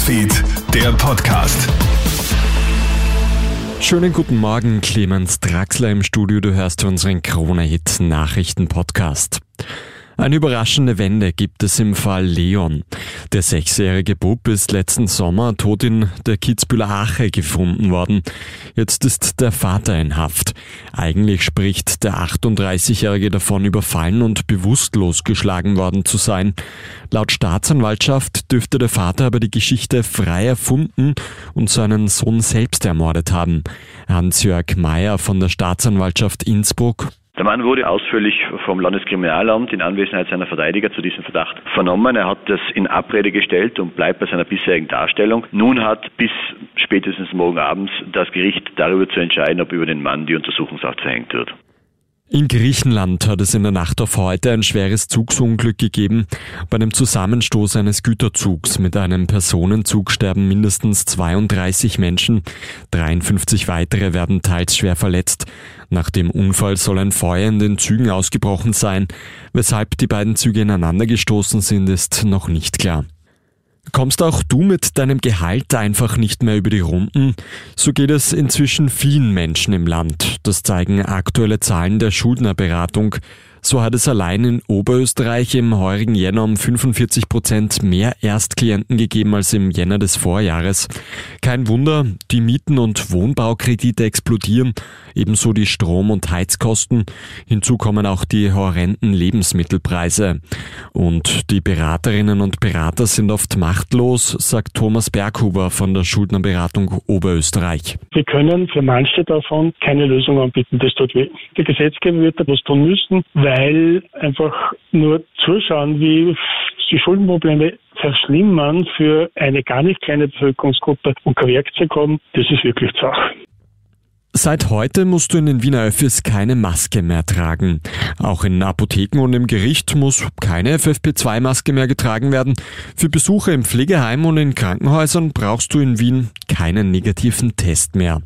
Newsfeed, der Podcast. Schönen guten Morgen, Clemens Draxler im Studio. Du hörst unseren Krone-Hit Nachrichten-Podcast. Eine überraschende Wende gibt es im Fall Leon. Der sechsjährige Bub ist letzten Sommer tot in der Kitzbühler Ache gefunden worden. Jetzt ist der Vater in Haft. Eigentlich spricht der 38-Jährige davon, überfallen und bewusstlos geschlagen worden zu sein. Laut Staatsanwaltschaft dürfte der Vater aber die Geschichte frei erfunden und seinen Sohn selbst ermordet haben. Hans-Jörg Meyer von der Staatsanwaltschaft Innsbruck der Mann wurde ausführlich vom Landeskriminalamt in Anwesenheit seiner Verteidiger zu diesem Verdacht vernommen. Er hat das in Abrede gestellt und bleibt bei seiner bisherigen Darstellung. Nun hat bis spätestens morgen abends das Gericht darüber zu entscheiden, ob über den Mann die Untersuchungshaft verhängt wird. In Griechenland hat es in der Nacht auf heute ein schweres Zugsunglück gegeben. Bei einem Zusammenstoß eines Güterzugs mit einem Personenzug sterben mindestens 32 Menschen. 53 weitere werden teils schwer verletzt. Nach dem Unfall soll ein Feuer in den Zügen ausgebrochen sein. Weshalb die beiden Züge ineinander gestoßen sind, ist noch nicht klar. Kommst auch du mit deinem Gehalt einfach nicht mehr über die Runden? So geht es inzwischen vielen Menschen im Land. Das zeigen aktuelle Zahlen der Schuldnerberatung. So hat es allein in Oberösterreich im heurigen Jänner um 45 Prozent mehr Erstklienten gegeben als im Jänner des Vorjahres. Kein Wunder, die Mieten und Wohnbaukredite explodieren, ebenso die Strom- und Heizkosten. Hinzu kommen auch die horrenden Lebensmittelpreise. Und die Beraterinnen und Berater sind oft machtlos, sagt Thomas Berghuber von der Schuldnerberatung Oberösterreich. Wir können für manche davon keine Lösung anbieten. Das tut weh. Der Gesetzgeber wird etwas tun müssen, weil einfach nur zuschauen, wie die Schuldenprobleme verschlimmern für eine gar nicht kleine Bevölkerungsgruppe und kein Werkzeug haben, das ist wirklich Sache. Seit heute musst du in den Wiener Öffis keine Maske mehr tragen. Auch in Apotheken und im Gericht muss keine FFP2-Maske mehr getragen werden. Für Besuche im Pflegeheim und in Krankenhäusern brauchst du in Wien keinen negativen Test mehr.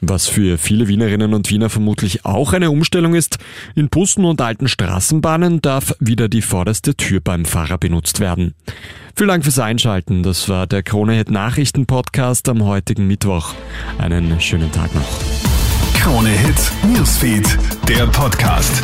Was für viele Wienerinnen und Wiener vermutlich auch eine Umstellung ist, in Bussen und alten Straßenbahnen darf wieder die vorderste Tür beim Fahrer benutzt werden. Vielen Dank fürs Einschalten. Das war der Krone Nachrichten Podcast am heutigen Mittwoch. Einen schönen Tag noch. Krone Newsfeed, der Podcast.